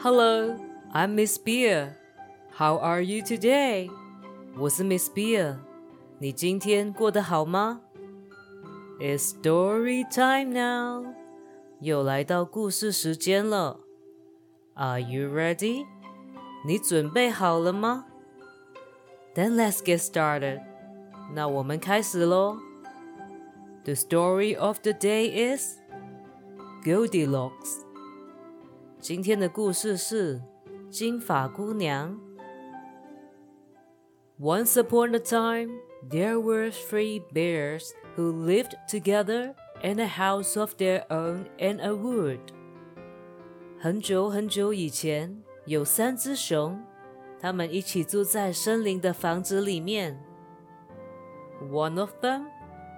Hello, I'm Miss Beer. How are you today? 我是 Miss Beer。你今天过得好吗？It's story time now. 又来到故事时间了。Are you ready? 你准备好了吗？Then let's get started. 那我们开始喽。The story of the day is Goldilocks. 今天的故事是金发姑娘。Once upon a time, there were three bears who lived together in a house of their own in a wood. 很久很久以前，有三只熊，它们一起住在森林的房子里面。One of them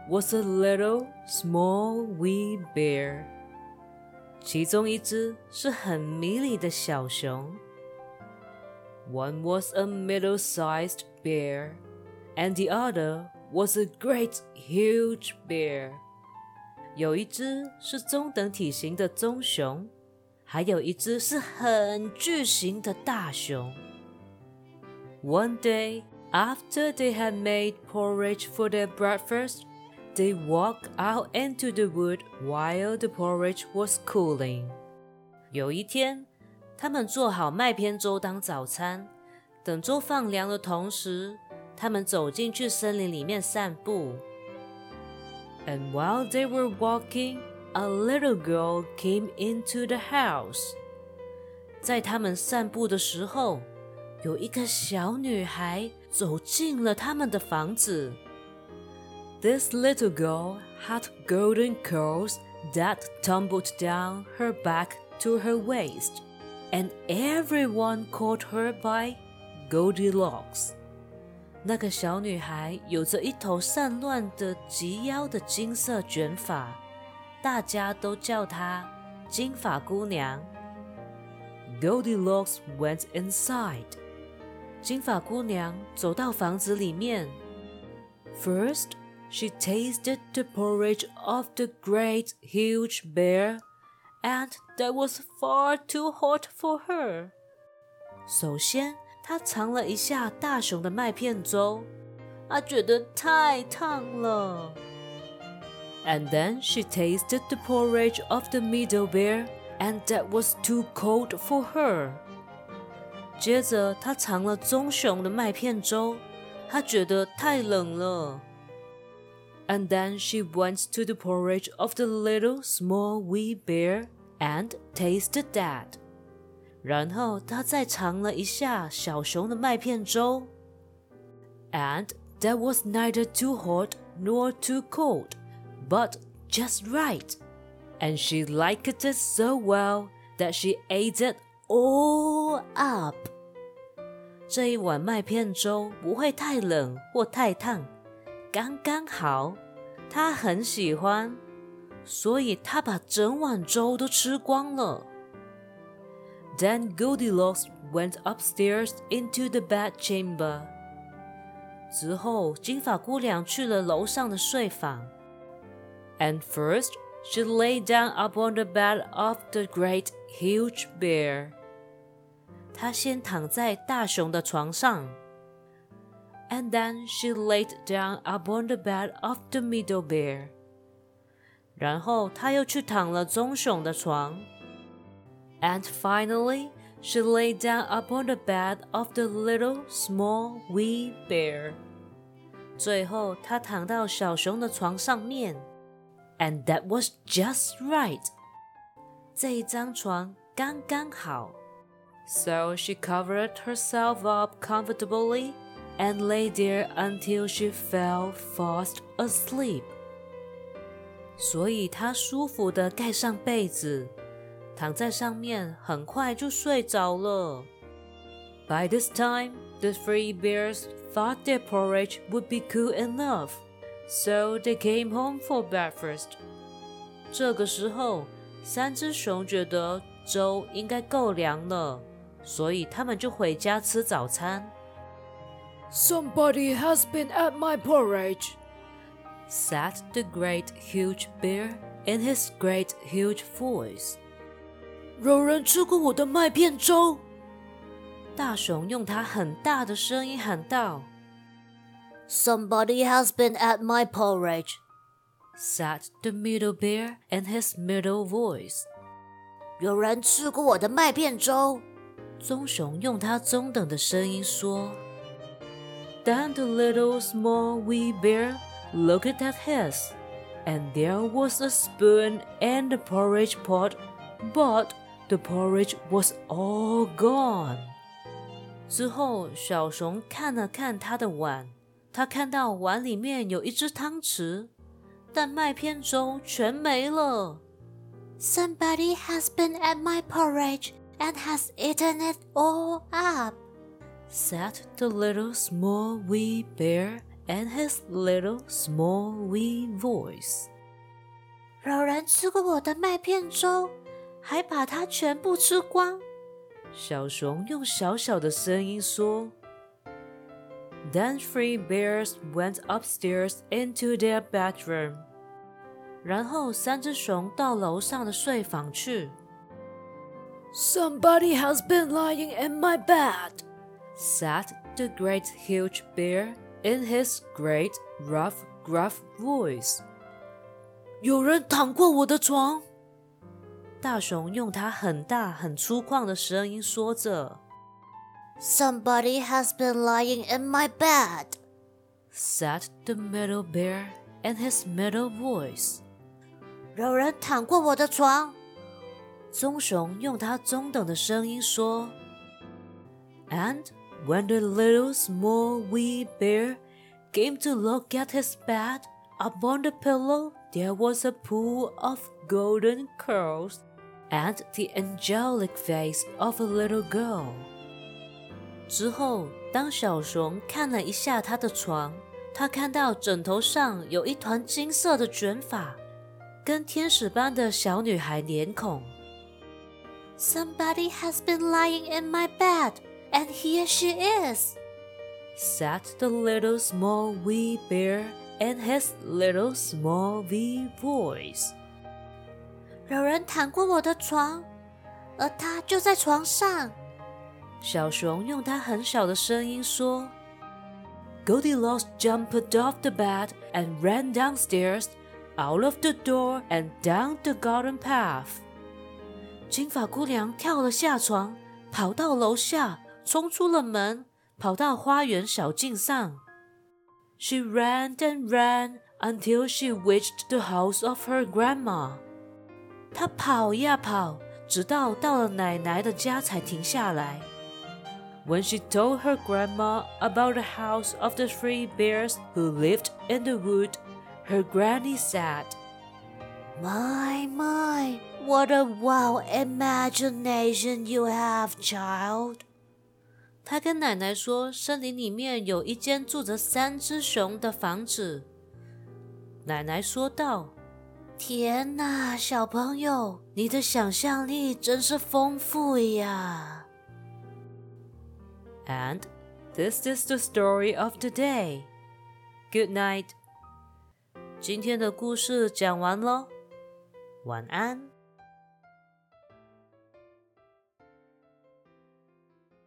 was a little small wee bear. 其中一只是很迷你的小熊。One was a middle-sized bear, and the other was a great huge bear. 有一只是中等体型的棕熊，还有一只是很巨型的大熊。One day, after they had made porridge for their breakfast, they walked out into the wood while the porridge was cooling. 有一天，他们做好麦片粥当早餐，等粥放凉的同时，他们走进去森林里面散步。And while they were walking, a little girl came into the house. 在他们散步的时候，有一个小女孩走进了他们的房子。 This little girl had golden curls that tumbled down her back to her waist, and everyone called her by Goldilocks. 那个小女孩有着一头散乱的及腰的金色卷发，大家都叫她金发姑娘。Goldilocks went inside. 金发姑娘走到房子里面。First, she tasted the porridge of the great huge bear, and that was far too hot for her. 首先，她尝了一下大熊的麦片粥，她觉得太烫了。And then she tasted the porridge of the middle bear, and that was too cold for her. 接着，她尝了棕熊的麦片粥，她觉得太冷了。 and then she went to the porridge of the little small wee bear and tasted that. 然后她再尝了一下小熊的麦片粥，and that was neither too hot nor too cold, but just right. And she liked it so well that she ate it all up. 这一碗麦片粥不会太冷或太烫， 刚刚好，他很喜欢，所以他把整碗粥都吃光了。Then Goldilocks went upstairs into the bed chamber。之后，金发姑娘去了楼上的睡房。And first, she lay down upon the bed of the great, huge bear。她先躺在大熊的床上。and then she laid down upon the bed of the middle bear. 然后她又去躺了棕熊的床。And finally, she lay down upon the bed of the little small wee bear. 最后，她躺到小熊的床上面。And that was just right. 这一张床刚刚好。So she covered herself up comfortably and lay there until she fell fast asleep. 所以她舒服的盖上被子，躺在上面，很快就睡着了。By this time, the three bears thought their porridge would be cool enough, so they came home for breakfast. 这个时候，三只熊觉得粥应该够凉了，所以他们就回家吃早餐。 Somebody has been at my porridge, said the great huge bear in his great huge voice. 有人吃过我的麦片粥。大熊用它很大的声音喊道 Somebody has been at my porridge. said the middle bear in his middle voice. 有人吃过我的麦片粥。棕熊用它中等的声音说。 Then the little small wee bear looked at his, and there was a spoon in the porridge pot, but the porridge was all gone. 之后，小熊看了看他的碗，他看到碗里面有一只汤匙，但麦片粥全没了。Somebody has been at my porridge and has eaten it all up, said the little small wee bear in his little small wee voice. 有人吃过我的麦片粥，还把它全部吃光。小熊用小小的声音说。Then three bears went upstairs into their bedroom. 然后三只熊到楼上的睡房去。Somebody has been lying in my bed, said the great huge bear in his great rough gruff voice. 有人躺过我的床。大熊用它很大很粗犷的声音说着。Somebody has been lying in my bed, said the middle bear in his middle voice. 有人躺过我的床。棕熊用它中等的声音说。And when the little small wee bear came to look at his bed, upon the pillow there was a pool of golden curls and the angelic face of a little girl. 之后，当小熊看了一下他的床，他看到枕头上有一团金色的卷发，跟天使般的小女孩脸孔。Somebody has been lying in my bed, and here she is, said the little small wee bear in his little small wee voice. 有人躺过我的床，而她就在床上。小熊用它很小的声音说：“Goldilocks jumped off the bed and ran downstairs, out of the door and down the garden path.” 金发姑娘跳了下床，跑到楼下， 冲出了门，跑到花园小径上。She ran and ran until she reached the house of her grandma. 她跑呀跑，直到到了奶奶的家才停下来。When she told her grandma about the house of the three bears who lived in the wood, her granny said, My, my, what a wild imagination you have, child. 他跟奶奶说，森林里面有一间住着三只熊的房子。奶奶说道：“天哪，小朋友，你的想象力真是丰富呀！” And this is the story of the day. Good night. 今天的故事讲完了。晚安。